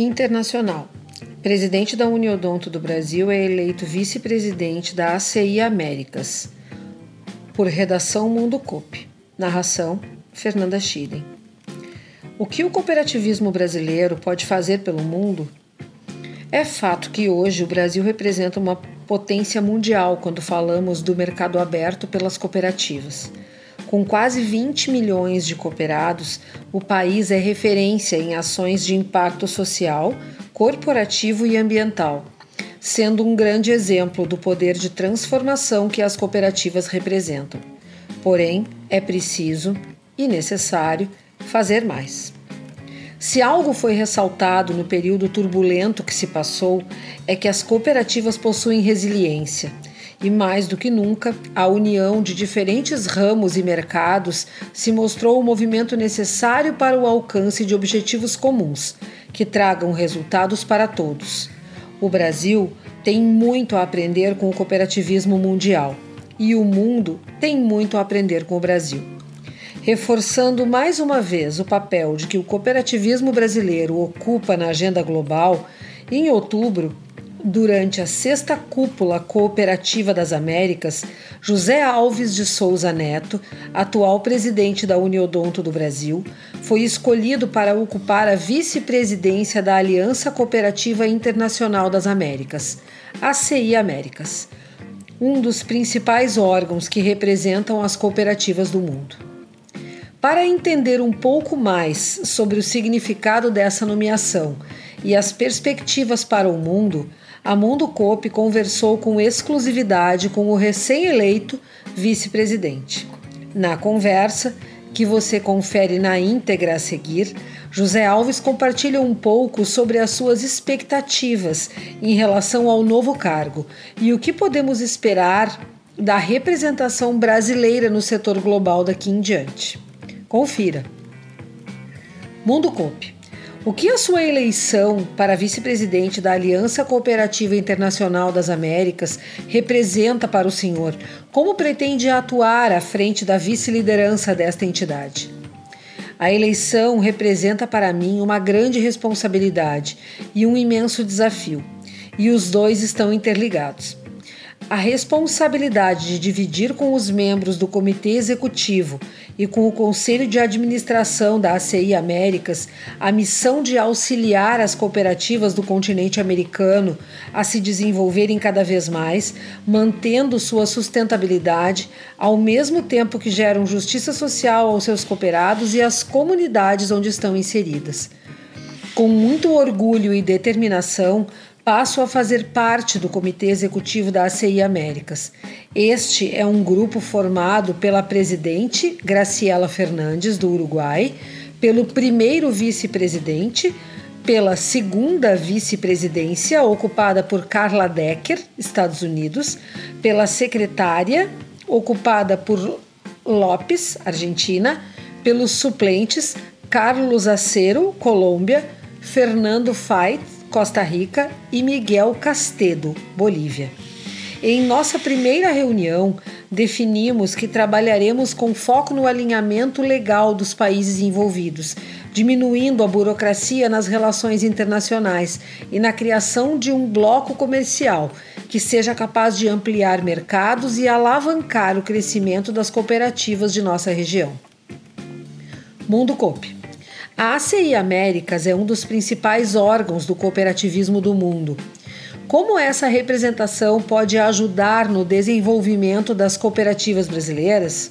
Internacional. Presidente da Uniodonto do Brasil é eleito vice-presidente da ACI Américas. Por redação Mundo Coop. Narração Fernanda Schilling. O que o cooperativismo brasileiro pode fazer pelo mundo? É fato que hoje o Brasil representa uma potência mundial quando falamos do mercado aberto pelas cooperativas. Com quase 20 milhões de cooperados, o país é referência em ações de impacto social, corporativo e ambiental, sendo um grande exemplo do poder de transformação que as cooperativas representam. Porém, é preciso e necessário fazer mais. Se algo foi ressaltado no período turbulento que se passou, é que as cooperativas possuem resiliência e mais do que nunca, a união de diferentes ramos e mercados se mostrou o movimento necessário para o alcance de objetivos comuns, que tragam resultados para todos. O Brasil tem muito a aprender com o cooperativismo mundial e o mundo tem muito a aprender com o Brasil. Reforçando mais uma vez o papel de que o cooperativismo brasileiro ocupa na agenda global, em outubro Durante a sexta cúpula cooperativa das Américas, José Alves de Souza Neto, atual presidente da Uniodonto do Brasil, foi escolhido para ocupar a vice-presidência da Aliança Cooperativa Internacional das Américas, ACI Américas, um dos principais órgãos que representam as cooperativas do mundo. Para entender um pouco mais sobre o significado dessa nomeação e as perspectivas para o mundo, a Mundo Coop conversou com exclusividade com o recém-eleito vice-presidente. Na conversa, que você confere na íntegra a seguir, José Alves compartilha um pouco sobre as suas expectativas em relação ao novo cargo e o que podemos esperar da representação brasileira no setor global daqui em diante. Confira. Mundo Coop o que a sua eleição para vice-presidente da Aliança Cooperativa Internacional das Américas representa para o senhor? Como pretende atuar à frente da vice-liderança desta entidade? A eleição representa para mim uma grande responsabilidade e um imenso desafio, e os dois estão interligados a responsabilidade de dividir com os membros do Comitê Executivo e com o Conselho de Administração da ACI Américas a missão de auxiliar as cooperativas do continente americano a se desenvolverem cada vez mais, mantendo sua sustentabilidade, ao mesmo tempo que geram justiça social aos seus cooperados e às comunidades onde estão inseridas. Com muito orgulho e determinação, passo a fazer parte do Comitê Executivo da ACI Américas. Este é um grupo formado pela presidente Graciela Fernandes, do Uruguai, pelo primeiro vice-presidente, pela segunda vice-presidência, ocupada por Carla Decker, Estados Unidos, pela secretária, ocupada por Lopes, Argentina, pelos suplentes Carlos Acero, Colômbia, Fernando Fait, Costa Rica, e Miguel Castedo, Bolívia. Em nossa primeira reunião, definimos que trabalharemos com foco no alinhamento legal dos países envolvidos, diminuindo a burocracia nas relações internacionais e na criação de um bloco comercial que seja capaz de ampliar mercados e alavancar o crescimento das cooperativas de nossa região. Mundo Coop. A ACI Américas é um dos principais órgãos do cooperativismo do mundo. Como essa representação pode ajudar no desenvolvimento das cooperativas brasileiras?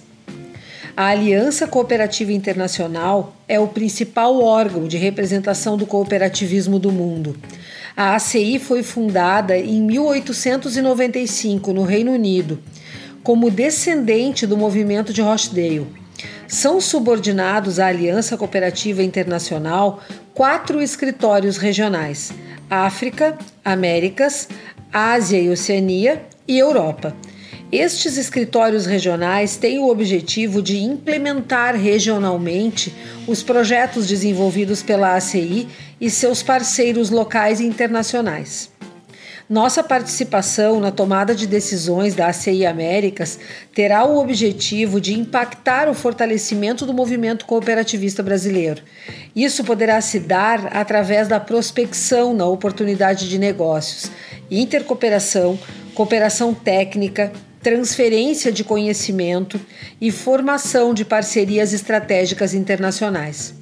A Aliança Cooperativa Internacional é o principal órgão de representação do cooperativismo do mundo. A ACI foi fundada em 1895 no Reino Unido, como descendente do movimento de Rochdale são subordinados à Aliança Cooperativa Internacional quatro escritórios regionais: África, Américas, Ásia e Oceania e Europa. Estes escritórios regionais têm o objetivo de implementar regionalmente os projetos desenvolvidos pela ACI e seus parceiros locais e internacionais. Nossa participação na tomada de decisões da ACI Américas terá o objetivo de impactar o fortalecimento do movimento cooperativista brasileiro. Isso poderá se dar através da prospecção na oportunidade de negócios, intercooperação, cooperação técnica, transferência de conhecimento e formação de parcerias estratégicas internacionais.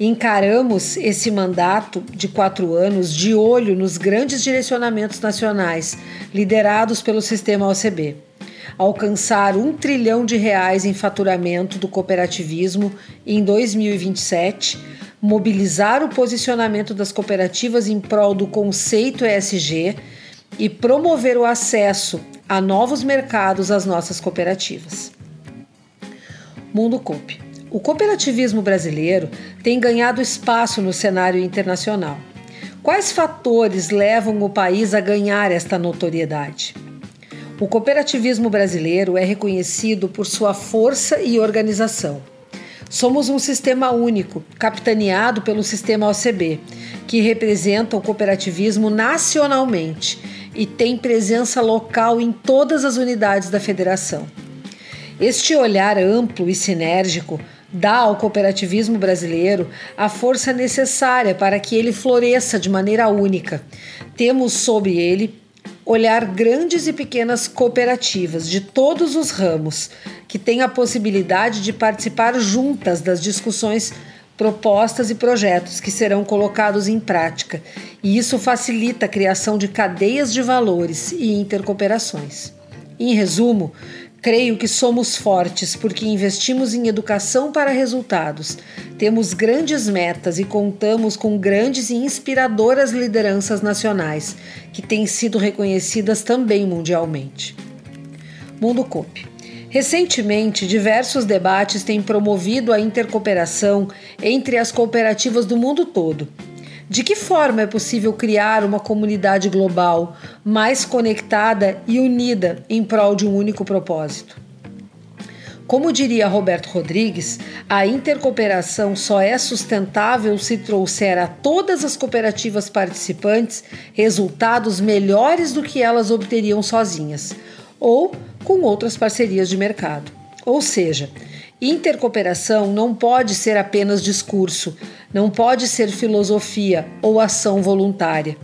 Encaramos esse mandato de quatro anos de olho nos grandes direcionamentos nacionais liderados pelo sistema OCB. Alcançar um trilhão de reais em faturamento do cooperativismo em 2027, mobilizar o posicionamento das cooperativas em prol do conceito ESG e promover o acesso a novos mercados às nossas cooperativas. Mundo Coop. O cooperativismo brasileiro tem ganhado espaço no cenário internacional. Quais fatores levam o país a ganhar esta notoriedade? O cooperativismo brasileiro é reconhecido por sua força e organização. Somos um sistema único, capitaneado pelo sistema OCB, que representa o cooperativismo nacionalmente e tem presença local em todas as unidades da federação. Este olhar amplo e sinérgico dá ao cooperativismo brasileiro a força necessária para que ele floresça de maneira única. Temos sobre ele olhar grandes e pequenas cooperativas de todos os ramos que têm a possibilidade de participar juntas das discussões propostas e projetos que serão colocados em prática, e isso facilita a criação de cadeias de valores e intercooperações. Em resumo, Creio que somos fortes porque investimos em educação para resultados, temos grandes metas e contamos com grandes e inspiradoras lideranças nacionais, que têm sido reconhecidas também mundialmente. Mundo Coop. Recentemente, diversos debates têm promovido a intercooperação entre as cooperativas do mundo todo de que forma é possível criar uma comunidade global mais conectada e unida em prol de um único propósito? Como diria Roberto Rodrigues, a intercooperação só é sustentável se trouxer a todas as cooperativas participantes resultados melhores do que elas obteriam sozinhas ou com outras parcerias de mercado. Ou seja, Intercooperação não pode ser apenas discurso, não pode ser filosofia ou ação voluntária.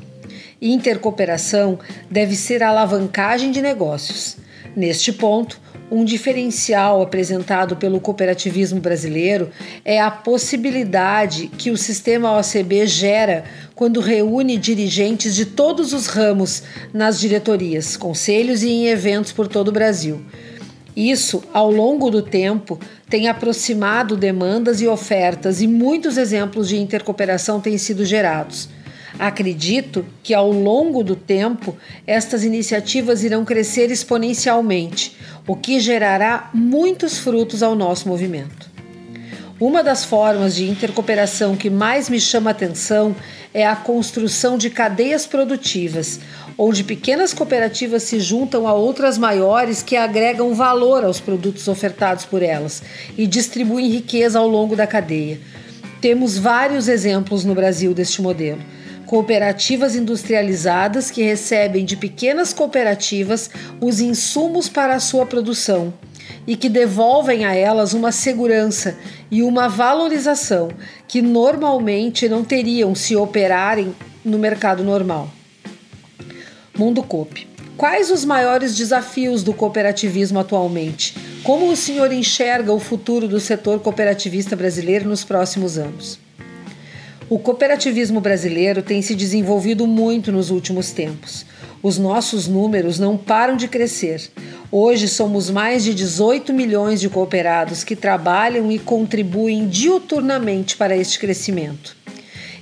Intercooperação deve ser alavancagem de negócios. Neste ponto, um diferencial apresentado pelo cooperativismo brasileiro é a possibilidade que o sistema OCB gera quando reúne dirigentes de todos os ramos nas diretorias, conselhos e em eventos por todo o Brasil. Isso, ao longo do tempo, tem aproximado demandas e ofertas e muitos exemplos de intercooperação têm sido gerados. Acredito que ao longo do tempo estas iniciativas irão crescer exponencialmente, o que gerará muitos frutos ao nosso movimento. Uma das formas de intercooperação que mais me chama atenção é a construção de cadeias produtivas, onde pequenas cooperativas se juntam a outras maiores que agregam valor aos produtos ofertados por elas e distribuem riqueza ao longo da cadeia. Temos vários exemplos no Brasil deste modelo. Cooperativas industrializadas que recebem de pequenas cooperativas os insumos para a sua produção e que devolvem a elas uma segurança e uma valorização que normalmente não teriam se operarem no mercado normal. Mundo Coop. Quais os maiores desafios do cooperativismo atualmente? Como o senhor enxerga o futuro do setor cooperativista brasileiro nos próximos anos? O cooperativismo brasileiro tem se desenvolvido muito nos últimos tempos. Os nossos números não param de crescer. Hoje somos mais de 18 milhões de cooperados que trabalham e contribuem diuturnamente para este crescimento.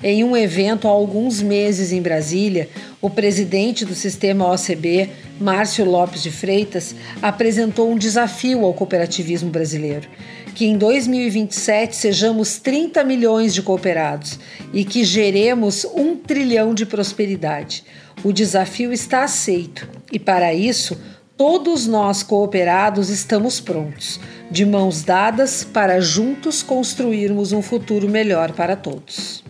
Em um evento há alguns meses em Brasília, o presidente do sistema OCB, Márcio Lopes de Freitas, apresentou um desafio ao cooperativismo brasileiro: que em 2027 sejamos 30 milhões de cooperados e que geremos um trilhão de prosperidade. O desafio está aceito e, para isso, Todos nós cooperados estamos prontos, de mãos dadas, para juntos construirmos um futuro melhor para todos.